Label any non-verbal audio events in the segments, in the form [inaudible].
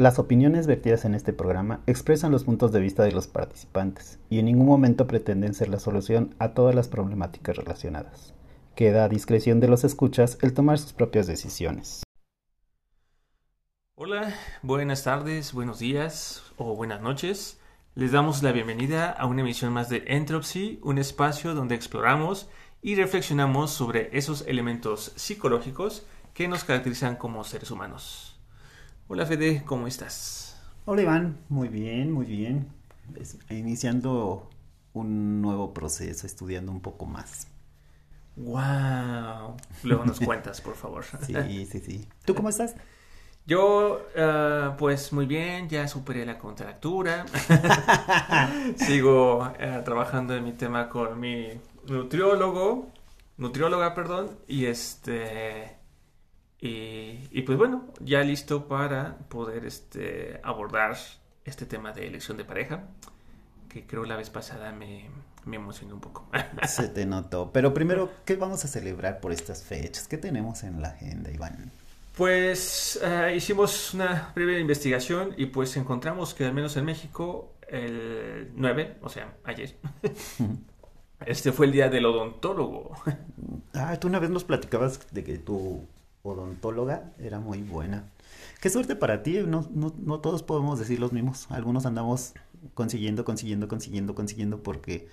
Las opiniones vertidas en este programa expresan los puntos de vista de los participantes y en ningún momento pretenden ser la solución a todas las problemáticas relacionadas. Queda a discreción de los escuchas el tomar sus propias decisiones. Hola, buenas tardes, buenos días o buenas noches. Les damos la bienvenida a una emisión más de Entropy, un espacio donde exploramos y reflexionamos sobre esos elementos psicológicos que nos caracterizan como seres humanos. Hola Fede, ¿cómo estás? Hola Iván, muy bien, muy bien. Iniciando un nuevo proceso, estudiando un poco más. ¡Wow! Luego nos cuentas, por favor. [laughs] Sí, sí, sí. ¿Tú cómo estás? Yo, uh, pues muy bien, ya superé la contractura. [laughs] Sigo uh, trabajando en mi tema con mi nutriólogo, nutrióloga, perdón, y este y, pues bueno, ya listo para poder este, abordar este tema de elección de pareja, que creo la vez pasada me, me emocionó un poco. [laughs] Se te notó. Pero primero, ¿qué vamos a celebrar por estas fechas? ¿Qué tenemos en la agenda, Iván? Pues uh, hicimos una breve investigación y pues encontramos que al menos en México el 9, o sea, ayer, [laughs] este fue el día del odontólogo. Ah, tú una vez nos platicabas de que tú odontóloga era muy buena. Qué suerte para ti, no, no, no todos podemos decir los mismos. Algunos andamos consiguiendo, consiguiendo, consiguiendo, consiguiendo porque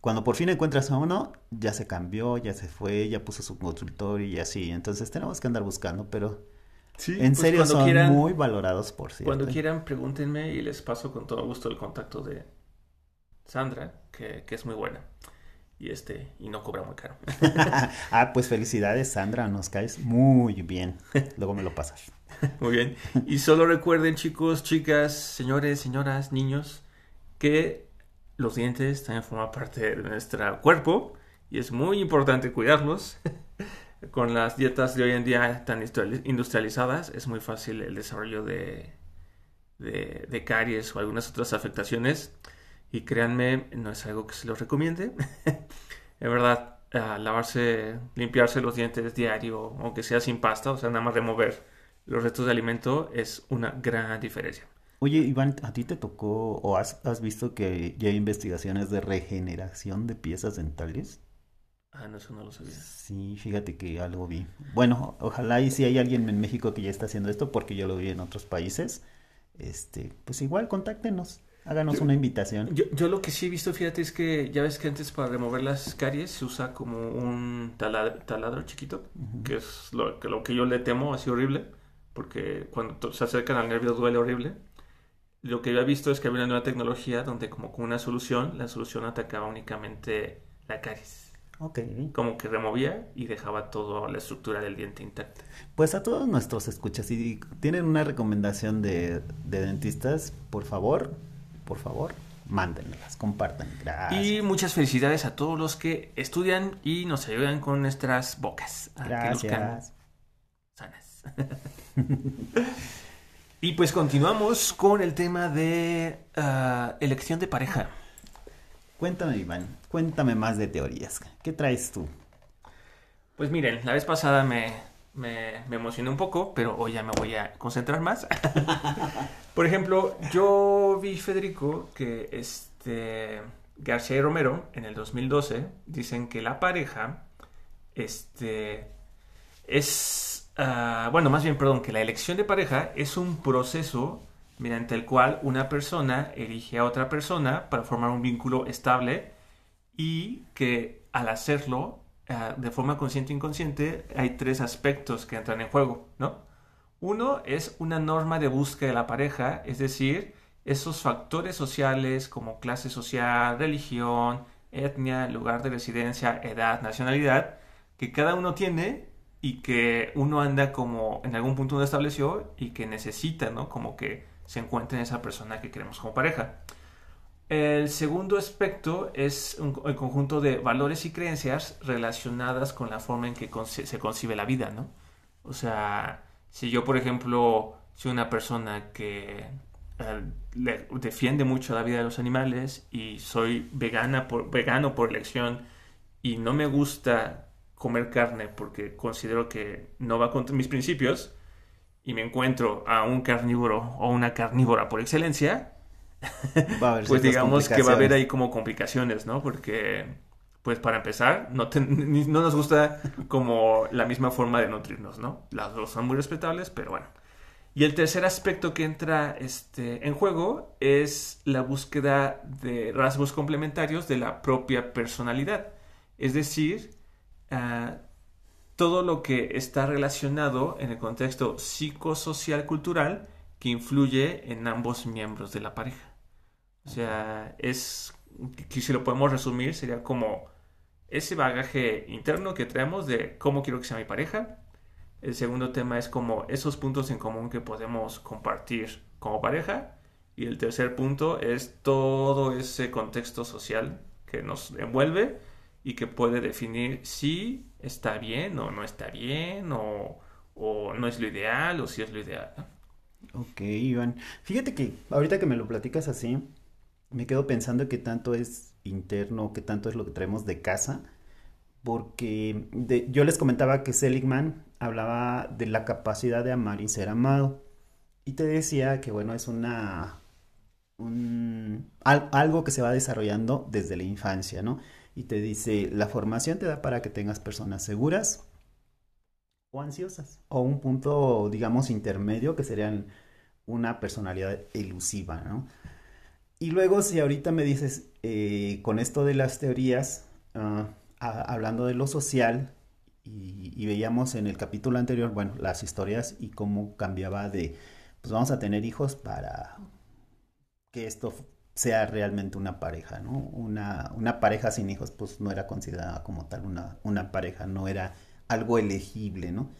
cuando por fin encuentras a uno, ya se cambió, ya se fue, ya puso su consultorio y así. Entonces tenemos que andar buscando, pero sí, en pues serio son muy valorados por cierto. Cuando quieran, pregúntenme y les paso con todo gusto el contacto de Sandra, que, que es muy buena y este y no cobra muy caro. [laughs] ah, pues felicidades Sandra, nos caes muy bien. Luego me lo pasas. [laughs] muy bien. Y solo recuerden chicos, chicas, señores, señoras, niños, que los dientes también forman parte de nuestro cuerpo y es muy importante cuidarlos. [laughs] Con las dietas de hoy en día tan industrializadas es muy fácil el desarrollo de, de, de caries o algunas otras afectaciones. Y créanme, no es algo que se los recomiende. [laughs] es verdad, lavarse, limpiarse los dientes diario, aunque sea sin pasta, o sea, nada más remover los restos de alimento, es una gran diferencia. Oye, Iván, ¿a ti te tocó o has, visto que ya hay investigaciones de regeneración de piezas dentales? Ah, no, eso no lo sabía. Sí, fíjate que algo vi. Bueno, ojalá y si hay alguien en México que ya está haciendo esto, porque yo lo vi en otros países, este, pues igual contáctenos. Háganos una invitación. Yo, lo que sí he visto, fíjate, es que ya ves que antes para remover las caries se usa como un taladro, chiquito, que es lo que, lo que yo le temo, así horrible, porque cuando se acercan al nervio duele horrible. Lo que yo he visto es que había una nueva tecnología donde como con una solución, la solución atacaba únicamente la caries. Ok. Como que removía y dejaba toda la estructura del diente intacta. Pues a todos nuestros escuchas, si tienen una recomendación de, de dentistas, por favor, por favor, mándenlas, compartan. Gracias. Y muchas felicidades a todos los que estudian y nos ayudan con nuestras bocas. Gracias. sanas. [laughs] y pues continuamos con el tema de ah, elección de pareja. Cuéntame, Iván, cuéntame más de teorías. ¿Qué traes tú? Pues miren, la vez pasada me, me, me emocioné un poco, pero hoy ya me voy a concentrar más. [laughs] Por ejemplo, yo vi, Federico, que este García y Romero, en el 2012, dicen que la pareja este, es, ah, bueno, más bien, perdón, que la elección de pareja es un proceso mediante el cual una persona elige a otra persona para formar un vínculo estable y que al hacerlo ah, de forma consciente e inconsciente hay tres aspectos que entran en juego, ¿no? Uno es una norma de búsqueda de la pareja, es decir, esos factores sociales como clase social, religión, etnia, lugar de residencia, edad, nacionalidad, que cada uno tiene y que uno anda como en algún punto uno estableció y que necesita, ¿no? Como que se encuentre en esa persona que queremos como pareja. El segundo aspecto es el conjunto de valores y creencias relacionadas con la forma en que se concibe la vida, ¿no? O sea, si yo, por ejemplo, soy una persona que eh, defiende mucho la vida de los animales y soy vegana por, vegano por elección y no me gusta comer carne porque considero que no va contra mis principios y me encuentro a un carnívoro o una carnívora por excelencia, pues digamos que va a haber ahí como complicaciones, ¿no? Porque, pues para empezar, no, [laughs] no nos gusta como la misma forma de nutrirnos, ¿no? Las dos son muy respetables, pero bueno. Y el tercer aspecto que entra este, en juego es la búsqueda de rasgos complementarios de la propia personalidad. Es decir, ah, todo lo que está relacionado en el contexto psicosocial cultural que influye en ambos miembros de la pareja. O sea, es, que si lo podemos resumir, sería como ese bagaje interno que traemos de cómo quiero que sea mi pareja. El segundo tema es como esos puntos en común que podemos compartir como pareja. Y el tercer punto es todo ese contexto social que nos envuelve y que puede definir si está bien o no está bien o, no es lo ideal o si es lo ideal. Ok, Iván. Fíjate que ahorita que me lo platicas así, me quedo pensando que tanto es interno, que tanto es lo que traemos de casa, porque yo les comentaba que Seligman hablaba de la capacidad de amar y ser amado. Y te decía que, bueno, es una... algo que se va desarrollando desde la infancia, ¿no? y te dice, la formación te da para que tengas personas seguras o ansiosas, o un punto, digamos, intermedio que serían una personalidad elusiva, ¿no? Y luego si ahorita me dices, eh, con esto de las teorías, ah, hablando de lo social, y, y, veíamos en el capítulo anterior, bueno, las historias y cómo cambiaba de, pues vamos a tener hijos para que esto sea realmente una pareja, ¿no? Una, una pareja sin hijos, pues no era considerada como tal una, una pareja, no era algo elegible, ¿no?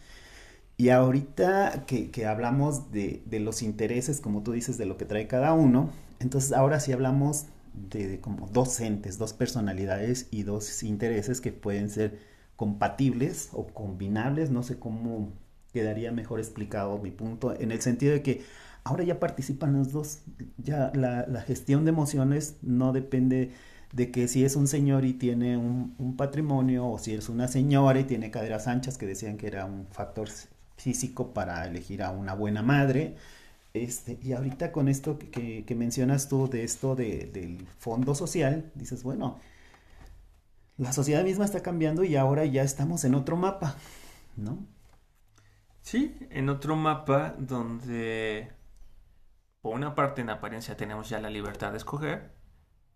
Y ahorita que, que hablamos de, de, los intereses, como tú dices, de lo que trae cada uno, entonces ahora sí hablamos de, como dos entes, dos personalidades y dos intereses que pueden ser compatibles o combinables, no sé cómo quedaría mejor explicado mi punto, en el sentido de que ahora ya participan los dos. Ya la, gestión de emociones no depende de que si es un señor y tiene un, patrimonio o si es una señora y tiene caderas anchas que decían que era un factor físico para elegir a una buena madre. Este, y ahorita con esto que, mencionas tú de esto del fondo social, dices, bueno, la sociedad misma está cambiando y ahora ya estamos en otro mapa, ¿no? Sí, en otro mapa donde por una parte en apariencia tenemos ya la libertad de escoger,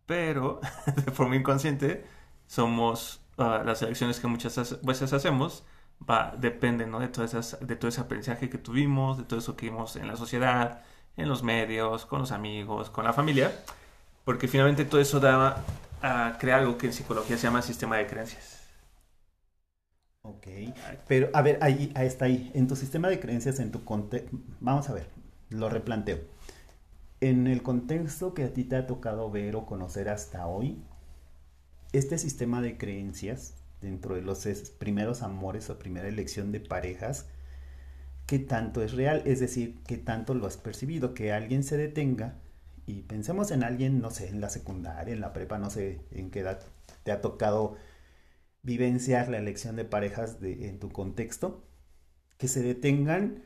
pero [laughs] de forma inconsciente somos ah, las elecciones que muchas veces hacemos va, dependen ¿no? de, todas esas, de todo ese aprendizaje que tuvimos, de todo eso que vimos en la sociedad, en los medios, con los amigos, con la familia, porque finalmente todo eso da a crear algo que en psicología se llama sistema de creencias. Ok, pero a ver, ahí, ahí está ahí, en tu sistema de creencias, en tu contexto, vamos a ver, lo replanteo en el contexto que a ti te ha tocado ver o conocer hasta hoy, este sistema de creencias dentro de los primeros amores o primera elección de parejas, ¿qué tanto es real? Es decir, ¿qué tanto lo has percibido? Que alguien se detenga y pensemos en alguien, no sé, en la secundaria, en la prepa, no sé en qué edad te ha tocado vivenciar la elección de parejas en tu contexto, que se detengan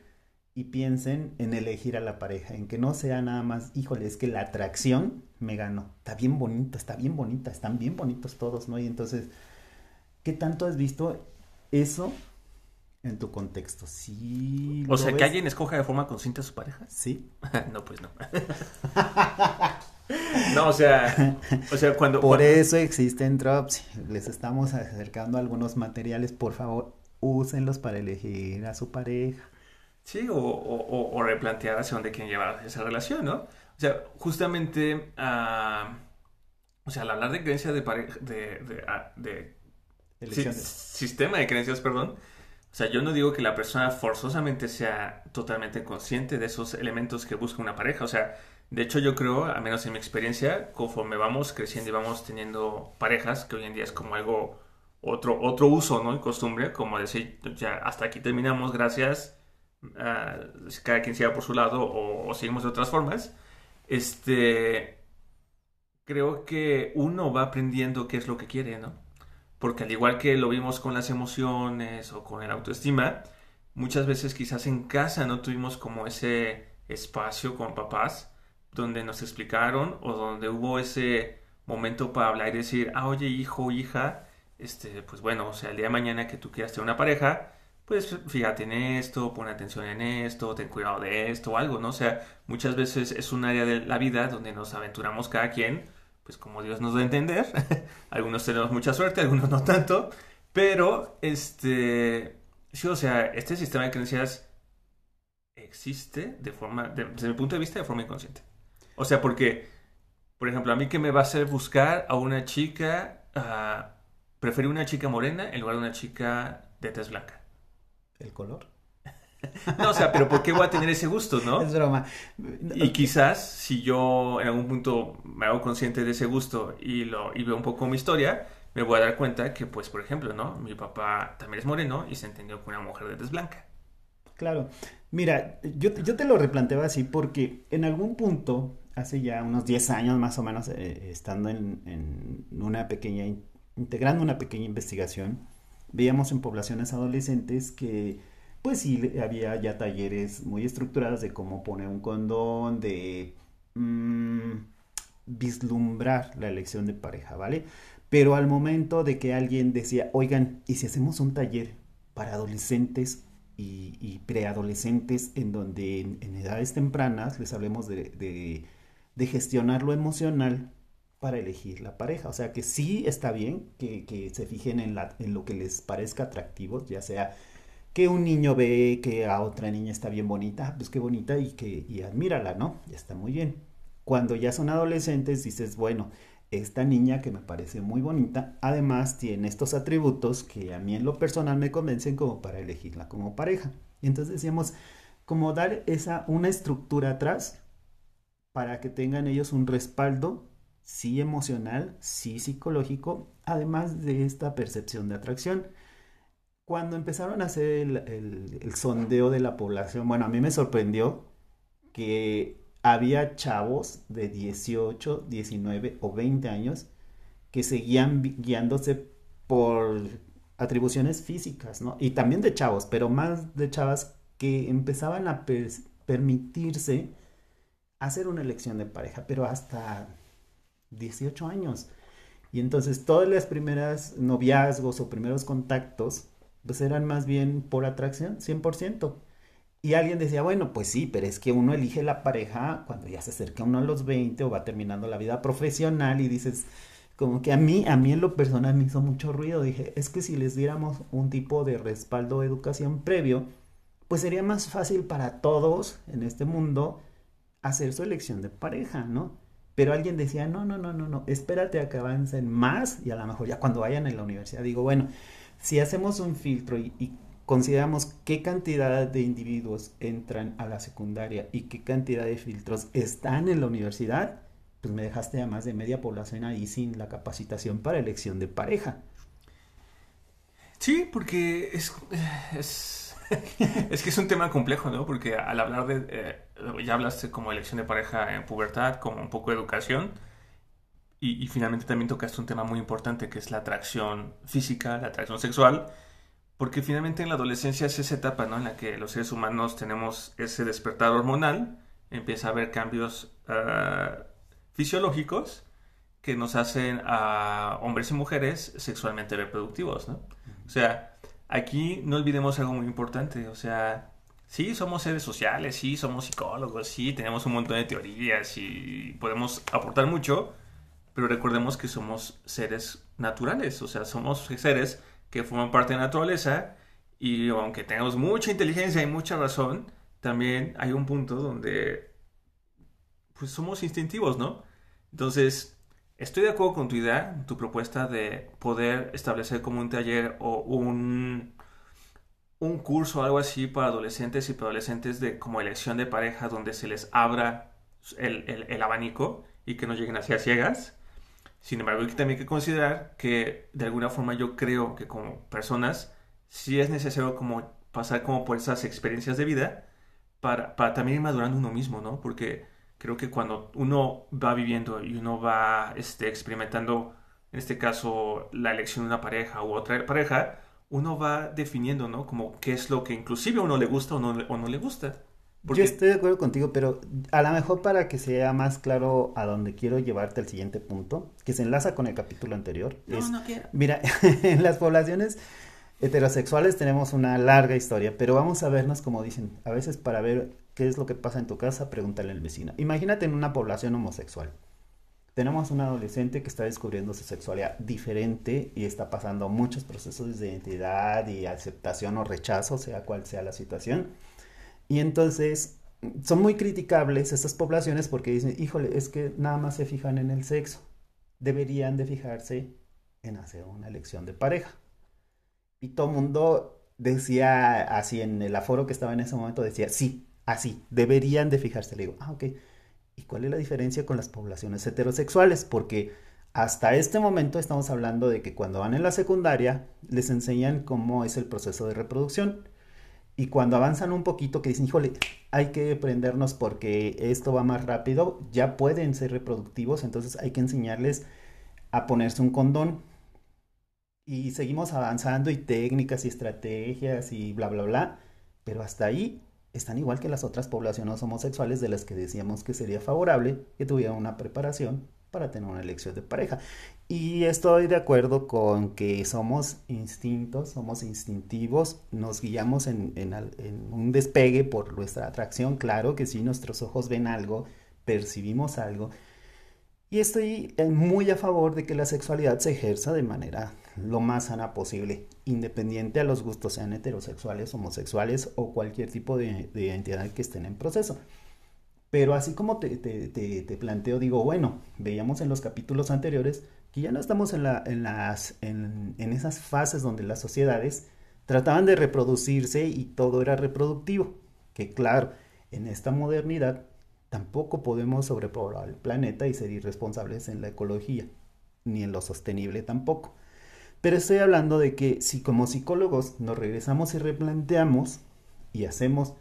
y piensen en elegir a la pareja, en que no sea nada más, híjole, es que la atracción me ganó. Está bien bonito, está bien bonita, están bien bonitos todos, ¿no? Y entonces, ¿qué tanto has visto eso en tu contexto? Sí. O sea, que alguien escoja de forma consciente a su pareja. Sí. [laughs] no, pues no. [laughs] no, o sea, o sea, cuando. Por eso existen drops. Les estamos acercando algunos materiales. Por favor, úsenlos para elegir a su pareja. Sí, o, o, replantear hacia dónde quieren llevar esa relación, ¿no? O sea, justamente, ah, o sea, al hablar de creencias de pareja, de, de, ah, sistema de creencias, perdón, o sea, yo no digo que la persona forzosamente sea totalmente consciente de esos elementos que busca una pareja, o sea, de hecho yo creo, al menos en mi experiencia, conforme vamos creciendo y vamos teniendo parejas, que hoy en día es como algo, otro, otro uso, ¿no? Y costumbre, como decir, ya hasta aquí terminamos, gracias uh, cada quien siga por su lado o, seguimos de otras formas, este, creo que uno va aprendiendo qué es lo que quiere, ¿no? Porque al igual que lo vimos con las emociones o con el autoestima, muchas veces quizás en casa no tuvimos como ese espacio con papás donde nos explicaron o donde hubo ese momento para hablar y decir, ah, oye, hijo, hija, este, pues bueno, o sea, el día de mañana que tú quieras tener una pareja, pues fíjate en esto, pon atención en esto, ten cuidado de esto o algo, ¿no? O sea, muchas veces es un área de la vida donde nos aventuramos cada quien, pues como Dios nos da a entender, [laughs] algunos tenemos mucha suerte, algunos no tanto, pero, este, sí, o sea, este sistema de creencias existe de forma, desde mi punto de vista, de forma inconsciente. O sea, porque, por ejemplo, a mí que me va a hacer buscar a una chica, uh, preferir una chica morena en lugar de una chica de tez blanca. ¿El color? No, o sea, pero ¿por qué voy a tener ese gusto, no? Es broma. Y quizás si yo en algún punto me hago consciente de ese gusto y, lo, y veo un poco mi historia, me voy a dar cuenta que, pues, por ejemplo, ¿no? Mi papá también es moreno y se entendió con una mujer de tez blanca. Claro. Mira, yo, yo te lo replanteaba así porque en algún punto, hace ya unos 10 años más o menos, eh, estando en, en, una pequeña, integrando una pequeña investigación, veíamos en poblaciones adolescentes que, pues sí, había ya talleres muy estructurados de cómo poner un condón, de mmm, vislumbrar la elección de pareja, ¿vale? Pero al momento de que alguien decía, oigan, ¿y si hacemos un taller para adolescentes y, preadolescentes en donde en, edades tempranas les hablemos de, gestionar lo emocional para elegir la pareja? O sea que sí está bien que, se fijen en, la, en lo que les parezca atractivo, ya sea que un niño ve que a otra niña está bien bonita, pues qué bonita y que y admírala, ¿no? Ya está muy bien. Cuando ya son adolescentes dices, bueno, esta niña que me parece muy bonita, además tiene estos atributos que a mí en lo personal me convencen como para elegirla como pareja. Y entonces decíamos, como dar esa, una estructura atrás para que tengan ellos un respaldo, sí emocional, sí psicológico, además de esta percepción de atracción. Cuando empezaron a hacer el, sondeo de la población, bueno, a mí me sorprendió que había chavos de 18, 19 o 20 años que seguían guiándose por atribuciones físicas, ¿no? Y también de chavos, pero más de chavas que empezaban a permitirse hacer una elección de pareja, pero hasta 18 años. Y entonces todas las primeras noviazgos o primeros contactos, pues eran más bien por atracción, 100%. Y alguien decía, bueno, pues sí, pero es que uno elige la pareja cuando ya se acerca uno a los 20 o va terminando la vida profesional y dices, como que a mí, a mí en lo personal me hizo mucho ruido. Dije, es que si les diéramos un tipo de respaldo de educación previo, pues sería más fácil para todos en este mundo hacer su elección de pareja, ¿no? Pero alguien decía, no, no, no, no, no, espérate a que avancen más y a lo mejor ya cuando vayan en la universidad digo, bueno, si hacemos un filtro y, consideramos qué cantidad de individuos entran a la secundaria y qué cantidad de filtros están en la universidad, pues me dejaste a más de media población ahí sin la capacitación para elección de pareja. Sí, porque es, es, [laughs] que es un tema complejo, ¿no? Porque al hablar de, eh, ya hablaste como elección de pareja en pubertad, como un poco de educación, y, y finalmente también tocaste un tema muy importante que es la atracción física, la atracción sexual, porque finalmente en la adolescencia es esa etapa ¿no? en la que los seres humanos tenemos ese despertar hormonal, empieza a haber cambios ah, fisiológicos que nos hacen a hombres y mujeres sexualmente reproductivos. ¿no? O sea, aquí no olvidemos algo muy importante, o sea, sí somos seres sociales, sí somos psicólogos, sí tenemos un montón de teorías y podemos aportar mucho, pero recordemos que somos seres naturales, o sea, somos seres que forman parte de la naturaleza y aunque tengamos mucha inteligencia y mucha razón, también hay un punto donde pues somos instintivos, ¿no? Entonces, estoy de acuerdo con tu idea, tu propuesta de poder establecer como un taller o un, un curso o algo así para adolescentes y adolescentes de como elección de pareja donde se les abra el, el, el abanico y que no lleguen hacia ciegas. Sin embargo, hay que también que considerar que de alguna forma yo creo que como personas sí es necesario como pasar como por esas experiencias de vida para, para también ir madurando uno mismo, ¿no? Porque creo que cuando uno va viviendo y uno va este, experimentando, en este caso, la elección de una pareja u otra pareja, uno va definiendo, ¿no? Como qué es lo que inclusive a uno le gusta o no, o no le gusta. Yo estoy de acuerdo contigo, pero a lo mejor para que sea más claro a donde quiero llevarte al siguiente punto, que se enlaza con el capítulo anterior. No, no quiero. Mira, [laughs] en las poblaciones heterosexuales tenemos una larga historia, pero vamos a vernos como dicen, a veces para ver qué es lo que pasa en tu casa, pregúntale al vecino. Imagínate en una población homosexual. Tenemos un adolescente que está descubriendo su sexualidad diferente y está pasando muchos procesos de identidad y aceptación o rechazo, sea cual sea la situación y entonces son muy criticables estas poblaciones porque dicen, híjole, es que nada más se fijan en el sexo. Deberían de fijarse en hacer una elección de pareja. Y todo el mundo decía así en el aforo que estaba en ese momento, decía, sí, así, deberían de fijarse. Le digo, ah, ok. ¿Y cuál es la diferencia con las poblaciones heterosexuales? Porque hasta este momento estamos hablando de que cuando van en la secundaria les enseñan cómo es el proceso de reproducción y cuando avanzan un poquito, que dicen, híjole, hay que prendernos porque esto va más rápido, ya pueden ser reproductivos, entonces hay que enseñarles a ponerse un condón. Y seguimos avanzando y técnicas y estrategias y bla, bla, bla. Pero hasta ahí están igual que las otras poblaciones homosexuales de las que decíamos que sería favorable que tuvieran una preparación para tener una elección de pareja. Y estoy de acuerdo con que somos instintos, somos instintivos, nos guiamos en, un despegue por nuestra atracción, claro que sí, nuestros ojos ven algo, percibimos algo. Y estoy eh, muy a favor de que la sexualidad se ejerza de manera lo más sana posible, independiente a los gustos sean heterosexuales, homosexuales o cualquier tipo de, de entidad que estén en proceso. Pero así como te, te, planteo, digo, bueno, veíamos en los capítulos anteriores que ya no estamos en, la, en, las, en, en esas fases donde las sociedades trataban de reproducirse y todo era reproductivo. Que claro, en esta modernidad tampoco podemos sobrepoblar el planeta y ser irresponsables en la ecología, ni en lo sostenible tampoco. Pero estoy hablando de que si como psicólogos nos regresamos y replanteamos y hacemos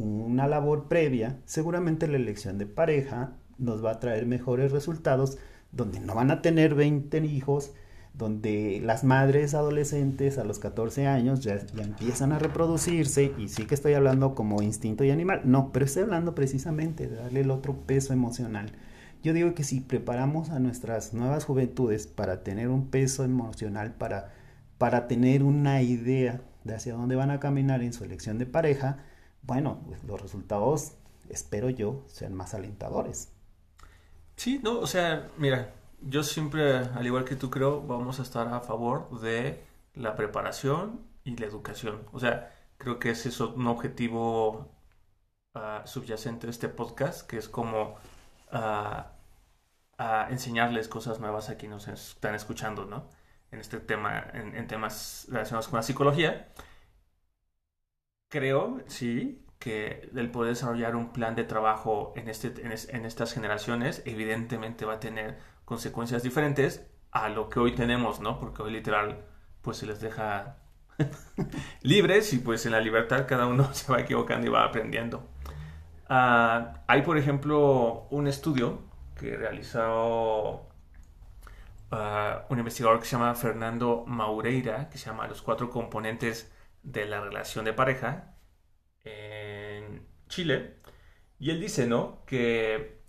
una labor previa, seguramente la elección de pareja nos va a traer mejores resultados, donde no van a tener 20 hijos, donde las madres adolescentes a los 14 años ya, ya, empiezan a reproducirse, y sí que estoy hablando como instinto y animal, no, pero estoy hablando precisamente de darle el otro peso emocional. Yo digo que si preparamos a nuestras nuevas juventudes para tener un peso emocional, para, para tener una idea de hacia dónde van a caminar en su elección de pareja, bueno, pues, los resultados, espero yo, sean más alentadores. Sí, no, o sea, mira, yo siempre, al igual que tú creo, vamos a estar a favor de la preparación y la educación. O sea, creo que ese es un objetivo ah, subyacente de este podcast, que es como ah, enseñarles cosas nuevas a quienes nos están escuchando, ¿no? En este tema, en temas relacionados con la psicología creo, sí, que el poder desarrollar un plan de trabajo en, este, en, estas generaciones evidentemente va a tener consecuencias diferentes a lo que hoy tenemos, ¿no? Porque hoy literal pues se les deja [laughs] libres y pues en la libertad cada uno [laughs] se va equivocando y va aprendiendo. Ah, hay por ejemplo un estudio que realizó ah, un investigador que se llama Fernando Maureira, que se llama Los cuatro componentes de la relación de pareja en Chile. Y él dice, ¿no? Que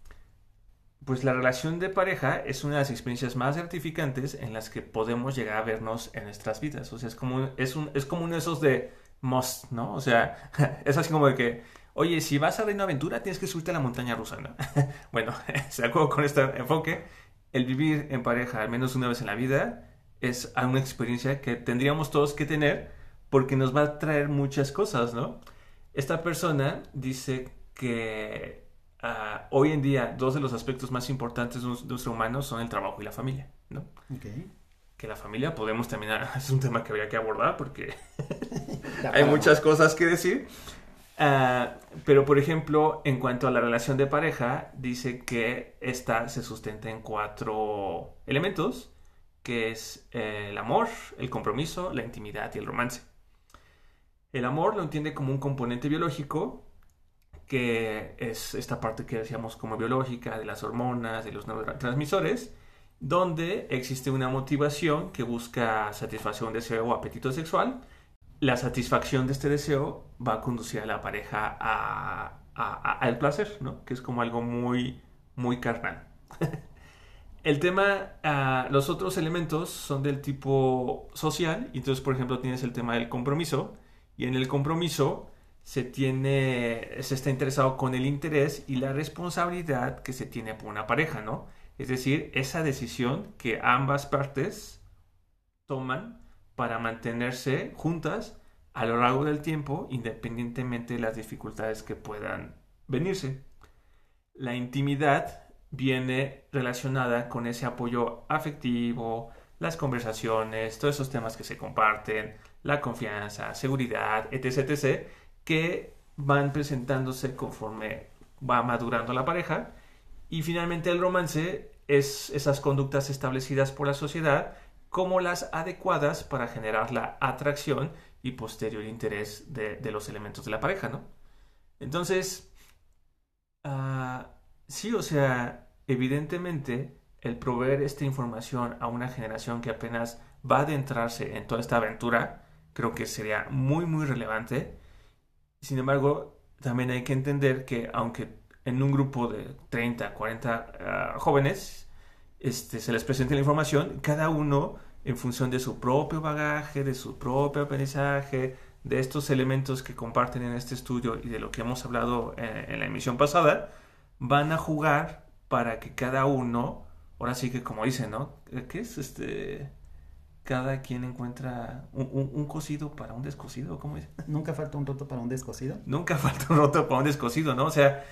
pues la relación de pareja es una de las experiencias más gratificantes en las que podemos llegar a vernos en nuestras vidas. O sea, es como, es un, es como uno de esos de must, ¿no? O sea, [laughs] es así como de que, oye, si vas a Reino Aventura tienes que subirte a la montaña rusa, ¿no? [laughs] bueno, [laughs] de acuerdo con este enfoque, el vivir en pareja al menos una vez en la vida es una experiencia que tendríamos todos que tener porque nos va a traer muchas cosas, ¿no? Esta persona dice que ah, hoy en día dos de los aspectos más importantes de nuestro humano son el trabajo y la familia, ¿no? Okay. Que la familia podemos terminar, [laughs] es un tema que habría que abordar porque [laughs] hay muchas cosas que decir. Ah, pero, por ejemplo, en cuanto a la relación de pareja, dice que esta se sustenta en cuatro elementos, que es el amor, el compromiso, la intimidad y el romance. El amor lo entiende como un componente biológico, que es esta parte que decíamos como biológica, de las hormonas, de los neurotransmisores, donde existe una motivación que busca satisfacer un deseo o apetito sexual. La satisfacción de este deseo va a conducir a la pareja al placer, ¿no? Que es como algo muy, muy carnal. [laughs] El tema, ah, los otros elementos son del tipo social, entonces por ejemplo tienes el tema del compromiso, y en el compromiso se tiene, se está interesado con el interés y la responsabilidad que se tiene por una pareja, ¿no? Es decir, esa decisión que ambas partes toman para mantenerse juntas a lo largo del tiempo, independientemente de las dificultades que puedan venirse. La intimidad viene relacionada con ese apoyo afectivo, las conversaciones, todos esos temas que se comparten, la confianza, seguridad, etc., etc., que van presentándose conforme va madurando la pareja. Y finalmente el romance es esas conductas establecidas por la sociedad como las adecuadas para generar la atracción y posterior interés de, los elementos de la pareja, ¿no? Entonces, uh, Sí, o sea, evidentemente el proveer esta información a una generación que apenas va a adentrarse en toda esta aventura, creo que sería muy, muy relevante. Sin embargo, también hay que entender que aunque en un grupo de 30, 40 ah, jóvenes este, se les presente la información, cada uno en función de su propio bagaje, de su propio aprendizaje, de estos elementos que comparten en este estudio y de lo que hemos hablado en la emisión pasada, van a jugar para que cada uno, ahora sí que como dicen, ¿no? ¿Qué es este? Cada quien encuentra un, cocido para un descosido, ¿cómo dice? [laughs] Nunca falta un roto para un descosido. Nunca falta un roto para un descosido, ¿no? O sea,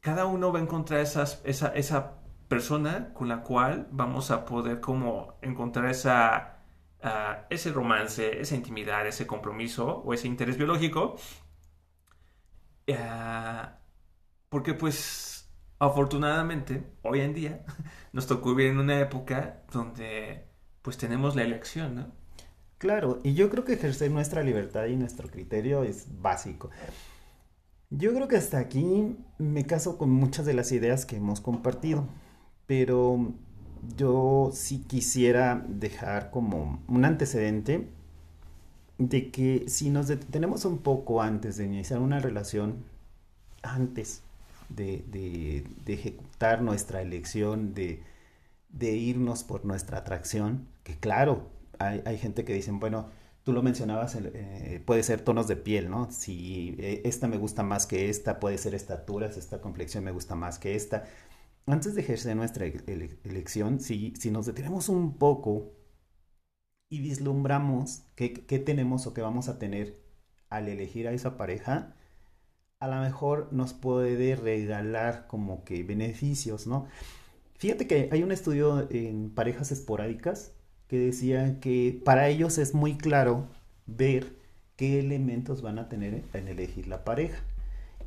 cada uno va a encontrar esas, esa, esa persona con la cual vamos a poder como encontrar esa, ah, ese romance, esa intimidad, ese compromiso o ese interés biológico. Uh, porque pues afortunadamente hoy en día [laughs] nos tocó vivir en una época donde pues tenemos la elección, ¿no? Claro, y yo creo que ejercer nuestra libertad y nuestro criterio es básico. Yo creo que hasta aquí me caso con muchas de las ideas que hemos compartido, pero yo sí quisiera dejar como un antecedente de que si nos detenemos un poco antes de iniciar una relación, antes de, ejecutar nuestra elección, de, irnos por nuestra atracción, que claro, hay, gente que dicen, bueno, tú lo mencionabas, eh, puede ser tonos de piel, ¿no? Si eh, esta me gusta más que esta, puede ser estaturas, esta complexión me gusta más que esta. Antes de ejercer nuestra elección, si, si nos detenemos un poco y vislumbramos qué, qué tenemos o qué vamos a tener al elegir a esa pareja, a lo mejor nos puede regalar como que beneficios, ¿no? Fíjate que hay un estudio en parejas esporádicas que decía que para ellos es muy claro ver qué elementos van a tener en elegir la pareja.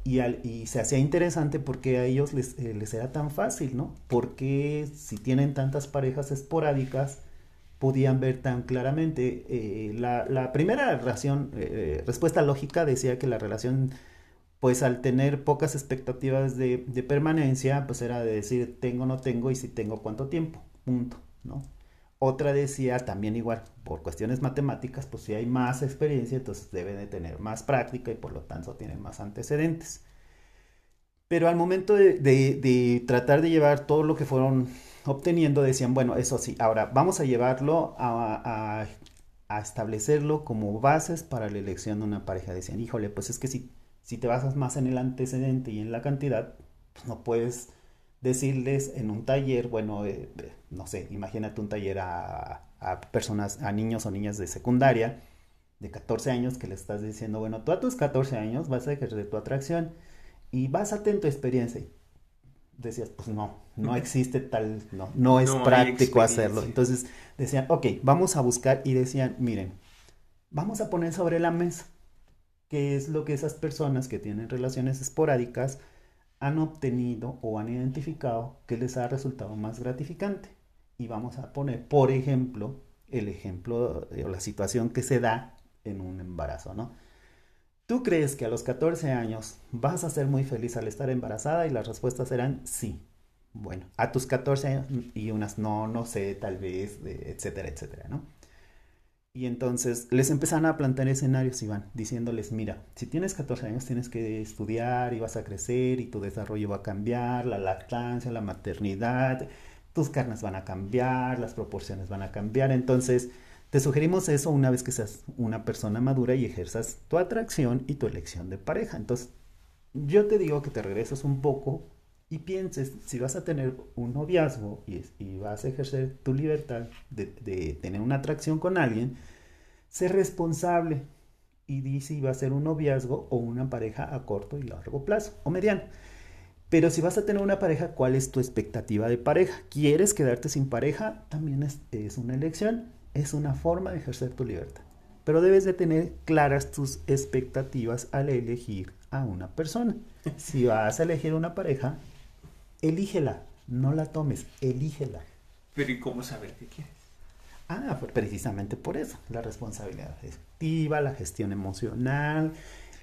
Y, al, y se hacía interesante porque a ellos les, eh, les, era tan fácil, ¿no? Porque si tienen tantas parejas esporádicas, podían ver tan claramente. Eh, la, primera relación, eh, respuesta lógica decía que la relación pues al tener pocas expectativas de, permanencia, pues era de decir tengo, no tengo y si tengo cuánto tiempo, punto, ¿no? Otra decía también igual, por cuestiones matemáticas, pues si hay más experiencia, entonces debe de tener más práctica y por lo tanto tienen más antecedentes. Pero al momento de, tratar de llevar todo lo que fueron obteniendo, decían, bueno, eso sí, ahora vamos a llevarlo a, a establecerlo como bases para la elección de una pareja. Decían, híjole, pues es que si si te basas más en el antecedente y en la cantidad, pues no puedes decirles en un taller, bueno, eh, no sé, imagínate un taller a, personas, a niños o niñas de secundaria de 14 años que le estás diciendo, bueno, tú a tus 14 años vas a ejercer tu atracción y básate en tu experiencia. Decías, pues no, no [laughs] existe tal, no, no es práctico hacerlo. Entonces decían, ok, vamos a buscar y decían, miren, vamos a poner sobre la mesa qué es lo que esas personas que tienen relaciones esporádicas han obtenido o han identificado que les ha resultado más gratificante. Y vamos a poner, por ejemplo, el ejemplo o la situación que se da en un embarazo, ¿no? ¿Tú crees que a los 14 años vas a ser muy feliz al estar embarazada? Y las respuestas serán sí. Bueno, a tus 14 años y unas no, no sé, tal vez, etcétera, etcétera, ¿no? Y entonces les empezaron a plantear escenarios, Iván, diciéndoles, mira, si tienes 14 años tienes que estudiar y vas a crecer y tu desarrollo va a cambiar, la lactancia, la maternidad, tus carnes van a cambiar, las proporciones van a cambiar. Entonces, te sugerimos eso una vez que seas una persona madura y ejerzas tu atracción y tu elección de pareja. Entonces, yo te digo que te regreses un poco y pienses si vas a tener un noviazgo y, vas a ejercer tu libertad de, de, tener una atracción con alguien, sé responsable y di si va a ser un noviazgo o una pareja a corto y largo plazo o mediano. Pero si vas a tener una pareja, ¿cuál es tu expectativa de pareja? ¿Quieres quedarte sin pareja? También es, es una elección, es una forma de ejercer tu libertad. Pero debes de tener claras tus expectativas al elegir a una persona. Si vas a elegir una pareja, elígela, no la tomes, elígela. Pero ¿y cómo saber qué quieres? Ah, pues precisamente por eso, la responsabilidad afectiva, la gestión emocional.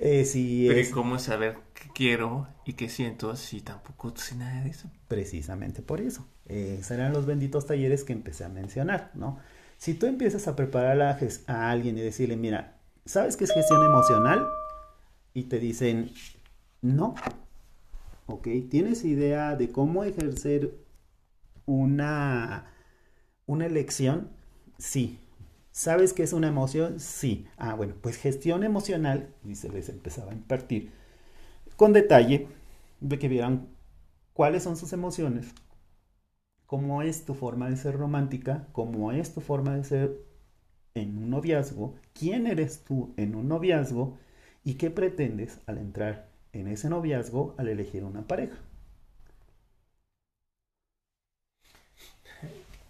Eh, si Pero ¿y cómo saber qué quiero y qué siento si tampoco sé nada de eso? Precisamente por eso. Eh, serán los benditos talleres que empecé a mencionar, ¿no? Si tú empiezas a preparar a, a alguien y decirle, mira, ¿sabes qué es gestión emocional? Y te dicen, no, ¿ok? ¿Tienes idea de cómo ejercer una, una elección? Sí. ¿Sabes qué es una emoción? Sí. Ah, bueno, pues gestión emocional, y se les empezaba a impartir con detalle, de que vieran cuáles son sus emociones, cómo es tu forma de ser romántica, cómo es tu forma de ser en un noviazgo, quién eres tú en un noviazgo y qué pretendes al entrar en ese noviazgo al elegir una pareja.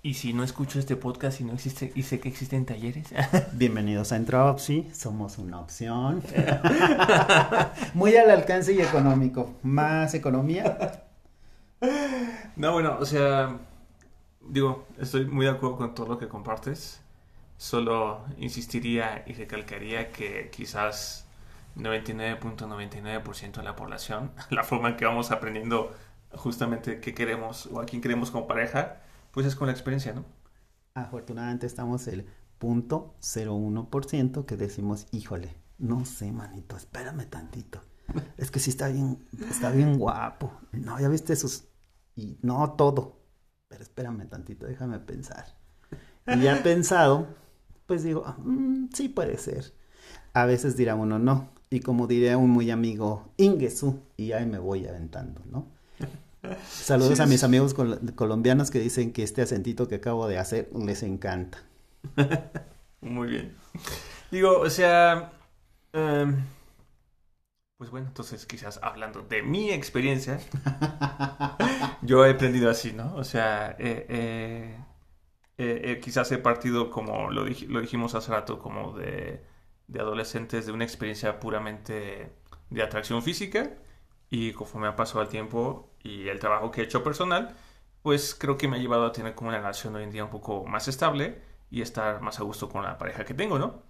Y si no escucho este podcast y no existe y sé que existen talleres. [laughs] Bienvenidos a Entropsy, somos una opción. [laughs] Muy al alcance y económico. Más economía. No, bueno, o sea, digo, estoy muy de acuerdo con todo lo que compartes. Solo insistiría y recalcaría que quizás 99.99% de la población, [laughs] la forma en que vamos aprendiendo justamente qué queremos o a quién queremos como pareja, pues es con la experiencia, ¿no? Afortunadamente estamos el punto 01% que decimos, híjole, no sé, manito, espérame tantito. Es que sí está bien, está bien guapo. No, ya viste sus... Y no todo. Pero espérame tantito, déjame pensar. Y ya [laughs] pensado, pues digo, mm, sí puede ser. A veces dirá uno no. Y como diría un muy amigo, Ingesu, y ahí me voy aventando, ¿no? [laughs] Saludos a mis amigos colombianos que dicen que este acentito que acabo de hacer les encanta. [laughs] Muy bien. Digo, o sea, em, pues bueno, entonces quizás hablando de mi experiencia, [laughs] yo he aprendido así, ¿no? O sea, eh, eh, quizás he partido, como lo, lo, dijimos hace rato, como de, de adolescentes, de una experiencia puramente de atracción física y conforme ha pasado el tiempo y el trabajo que he hecho personal, pues creo que me ha llevado a tener como una relación hoy en día un poco más estable y estar más a gusto con la pareja que tengo, ¿no?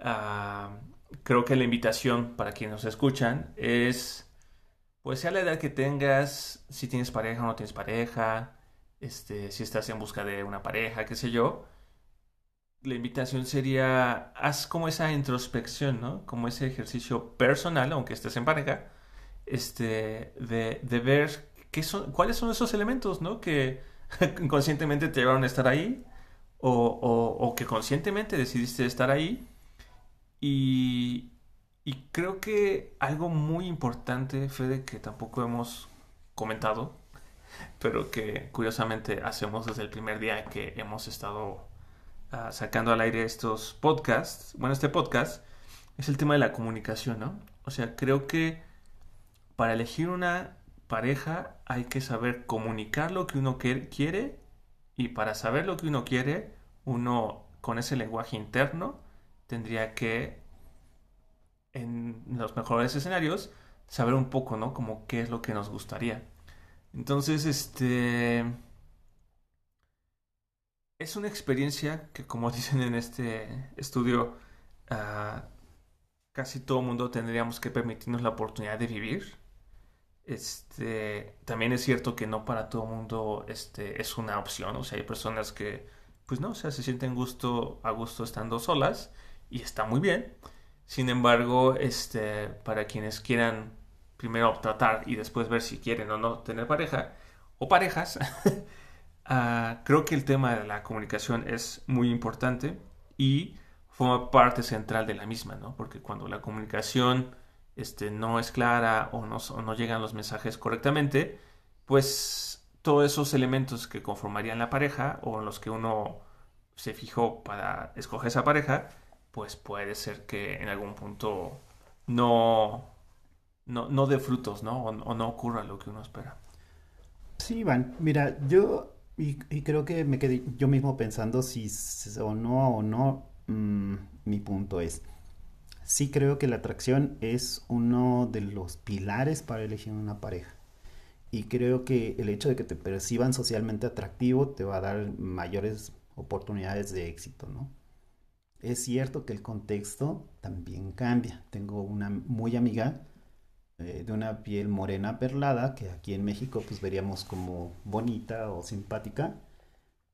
Ah, creo que la invitación para quienes nos escuchan es, pues sea la edad que tengas, si tienes pareja o no tienes pareja, este, si estás en busca de una pareja, qué sé yo, la invitación sería, haz como esa introspección, ¿no? Como ese ejercicio personal, aunque estés en pareja, este, de, de ver qué son, cuáles son esos elementos, ¿no? Que [laughs] conscientemente te llevaron a estar ahí o, o, que conscientemente decidiste estar ahí. Y, y creo que algo muy importante, Fede, que tampoco hemos comentado, pero que curiosamente hacemos desde el primer día que hemos estado uh, sacando al aire estos podcasts, bueno, este podcast, es el tema de la comunicación, ¿no? O sea, creo que para elegir una pareja hay que saber comunicar lo que uno quiere y para saber lo que uno quiere, uno con ese lenguaje interno tendría que, en los mejores escenarios, saber un poco, ¿no? Como qué es lo que nos gustaría. Entonces, este... Es una experiencia que, como [laughs] dicen en este estudio, uh, casi todo mundo tendríamos que permitirnos la oportunidad de vivir Este, también es cierto que no para todo mundo este, es una opción. O sea, hay personas que, pues no, o sea, se sienten gusto, a gusto estando solas y está muy bien. Sin embargo, este, para quienes quieran primero tratar y después ver si quieren o no tener pareja o parejas, [laughs] uh, creo que el tema de la comunicación es muy importante y forma parte central de la misma, ¿no? Porque cuando la comunicación este, no es clara o no, o no llegan los mensajes correctamente, pues todos esos elementos que conformarían la pareja o en los que uno se fijó para escoger esa pareja, pues puede ser que en algún punto no, no, no dé frutos, ¿no? O, no ocurra lo que uno espera. Sí, Iván, mira, yo y, creo que me quedé yo mismo pensando si o no o no, mm, mi punto es, sí creo que la atracción es uno de los pilares para elegir una pareja. Y creo que el hecho de que te perciban socialmente atractivo te va a dar mayores oportunidades de éxito, ¿no? Es cierto que el contexto también cambia. Tengo una muy amiga eh, de una piel morena perlada que aquí en México pues veríamos como bonita o simpática,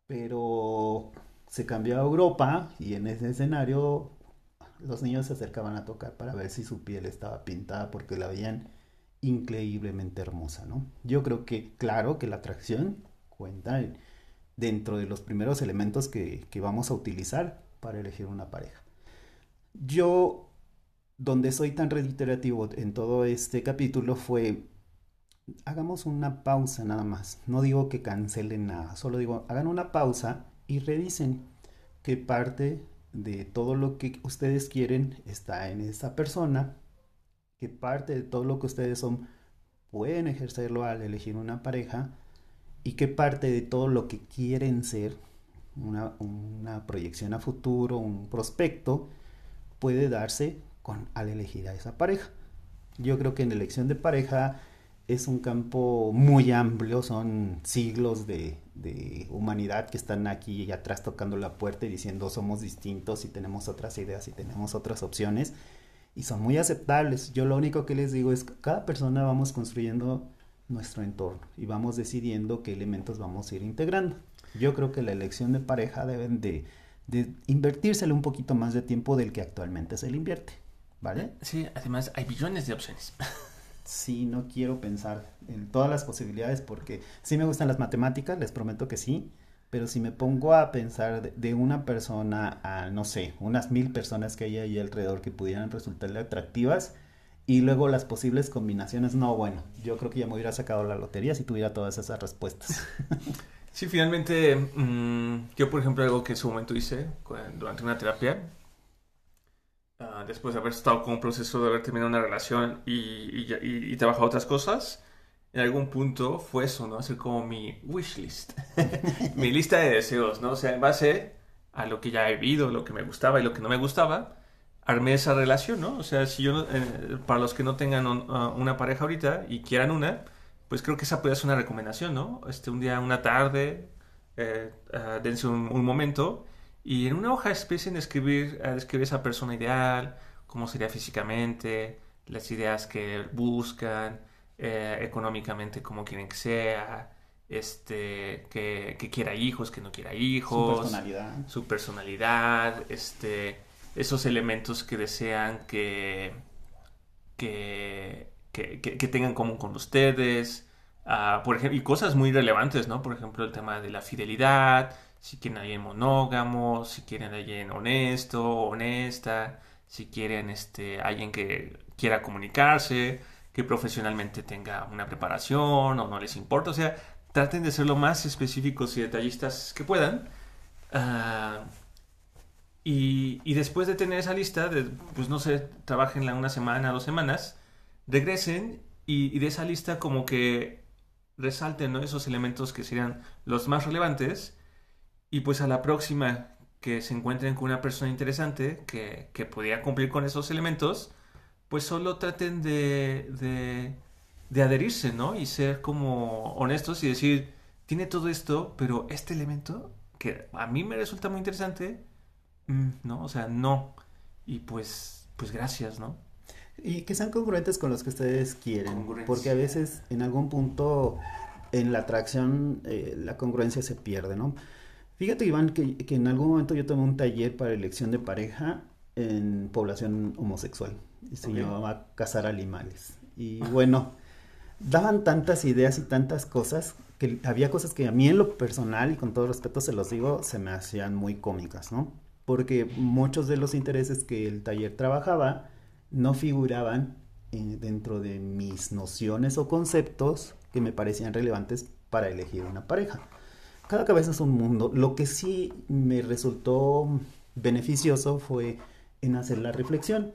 pero se cambió a Europa y en ese escenario los niños se acercaban a tocar para ver si su piel estaba pintada porque la veían increíblemente hermosa, ¿no? Yo creo que, claro, que la atracción cuenta dentro de los primeros elementos que, que vamos a utilizar para elegir una pareja. Yo, donde soy tan reiterativo en todo este capítulo fue, hagamos una pausa nada más. No digo que cancelen nada, solo digo, hagan una pausa y revisen qué parte de todo lo que ustedes quieren está en esa persona, que parte de todo lo que ustedes son pueden ejercerlo al elegir una pareja y qué parte de todo lo que quieren ser, una, una proyección a futuro, un prospecto, puede darse con, al elegir a esa pareja. Yo creo que en elección de pareja es un campo muy amplio, son siglos de, humanidad que están aquí y atrás tocando la puerta y diciendo somos distintos y tenemos otras ideas y tenemos otras opciones y son muy aceptables. Yo lo único que les digo es que cada persona vamos construyendo nuestro entorno y vamos decidiendo qué elementos vamos a ir integrando. Yo creo que la elección de pareja deben de, de invertírsele un poquito más de tiempo del que actualmente se le invierte, ¿vale? Sí, además hay billones de opciones. [laughs] sí, no quiero pensar en todas las posibilidades porque sí me gustan las matemáticas, les prometo que sí, pero si me pongo a pensar de, una persona a, no sé, unas mil personas que hay ahí alrededor que pudieran resultarle atractivas y luego las posibles combinaciones, no, bueno, yo creo que ya me hubiera sacado la lotería si tuviera todas esas respuestas. [laughs] Sí, finalmente, mm, yo por ejemplo algo que en su momento hice durante una terapia, Ah, después de haber estado con un proceso de haber terminado una relación y, y, y, trabajado otras cosas, en algún punto fue eso, ¿no? Hacer como mi wish list, [laughs] mi lista de deseos, ¿no? O sea, en base a lo que ya he vivido, lo que me gustaba y lo que no me gustaba, armé esa relación, ¿no? O sea, si yo, eh, para los que no tengan ah, una pareja ahorita y quieran una, pues creo que esa puede ser una recomendación, ¿no? Este, un día, una tarde, eh, uh, dense un momento y en una hoja empiecen a escribir, a describir esa persona ideal, cómo sería físicamente, las ideas que buscan, eh, económicamente cómo quieren que sea, este, que, quiera hijos, que no quiera hijos, su personalidad, su personalidad, este, esos elementos que desean que, que, que, tengan común con ustedes, uh, por ejemplo, y cosas muy relevantes, ¿no? Por ejemplo, el tema de la fidelidad, si quieren alguien monógamo, si quieren alguien honesto, honesta, si quieren este, alguien que quiera comunicarse, que profesionalmente tenga una preparación o no les importa. O sea, traten de ser lo más específicos y detallistas que puedan. Ah, y, después de tener esa lista, pues no sé, trabajenla una semana, dos semanas, regresen y, de esa lista como que resalten esos elementos que serían los más relevantes y pues a la próxima que se encuentren con una persona interesante que, que pudiera cumplir con esos elementos, pues solo traten de, de, de, adherirse, ¿no? Y ser como honestos y decir, tiene todo esto, pero este elemento que a mí me resulta muy interesante, mm, ¿no? O sea, no. Y pues, pues gracias, ¿no? Y que sean congruentes con los que ustedes quieren. Porque a veces en algún punto en la atracción eh, la congruencia se pierde, ¿no? Fíjate, Iván, que, que en algún momento yo tomé un taller para elección de pareja en población homosexual. Y se Ok. llamaba Cazar Animales. Y bueno, daban tantas ideas y tantas cosas que había cosas que a mí en lo personal, y con todo respeto se los digo, se me hacían muy cómicas, ¿no? Porque muchos de los intereses que el taller trabajaba no figuraban eh, dentro de mis nociones o conceptos que me parecían relevantes para elegir una pareja. Cada cabeza es un mundo. Lo que sí me resultó beneficioso fue en hacer la reflexión.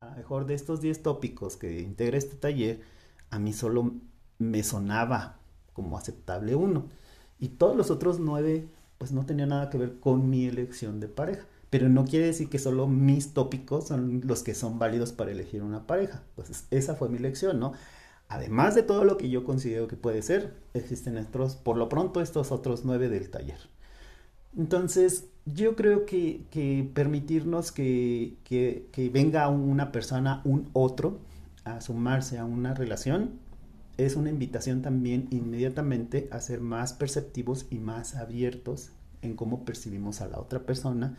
A lo mejor de estos 10 tópicos que integra este taller, a mí solo me sonaba como aceptable uno. Y todos los otros nueve, pues no tenían nada que ver con mi elección de pareja. Pero no quiere decir que solo mis tópicos son los que son válidos para elegir una pareja. Pues esa fue mi elección, ¿no? Además de todo lo que yo considero que puede ser, existen estos, por lo pronto, estos otros nueve del taller. Entonces, yo creo que, que permitirnos que, que, que venga una persona, un otro, a sumarse a una relación, es una invitación también inmediatamente a ser más perceptivos y más abiertos en cómo percibimos a la otra persona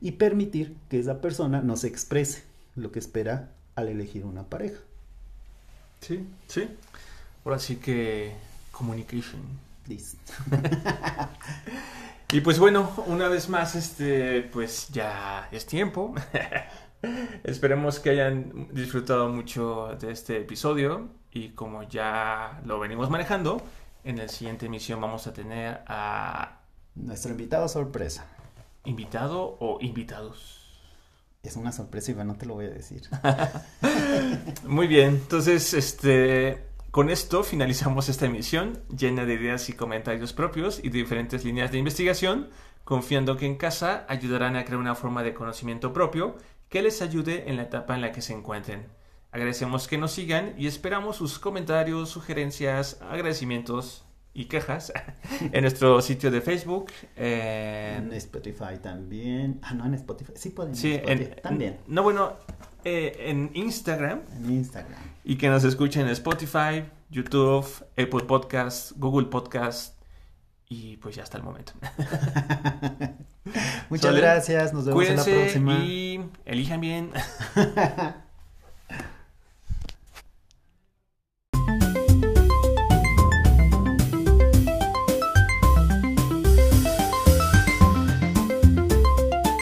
y permitir que esa persona nos exprese lo que espera al elegir una pareja. Sí, sí. Ahora sí que communication. Listo. [laughs] Y pues bueno, una vez más, este, pues ya es tiempo. [laughs] Esperemos que hayan disfrutado mucho de este episodio y como ya lo venimos manejando, en la siguiente emisión vamos a tener a Nuestro invitado sorpresa. invitado o invitados. Es una sorpresa, Iván, no te lo voy a decir. [laughs] Muy bien, entonces, este, con esto finalizamos esta emisión llena de ideas y comentarios propios y de diferentes líneas de investigación, confiando que en casa ayudarán a crear una forma de conocimiento propio que les ayude en la etapa en la que se encuentren. Agradecemos que nos sigan y esperamos sus comentarios, sugerencias, agradecimientos y quejas [laughs] en nuestro sitio de Facebook. En en- Spotify también. Ah, no, en Spotify. Sí, pueden. sí, en también. No, bueno, eh, en Instagram En Instagram. y que nos escuchen en Spotify, YouTube, Apple Podcast, Google Podcast y pues ya hasta el momento. [laughs] Muchas gracias. Nos vemos en la próxima. y elijan bien. [laughs]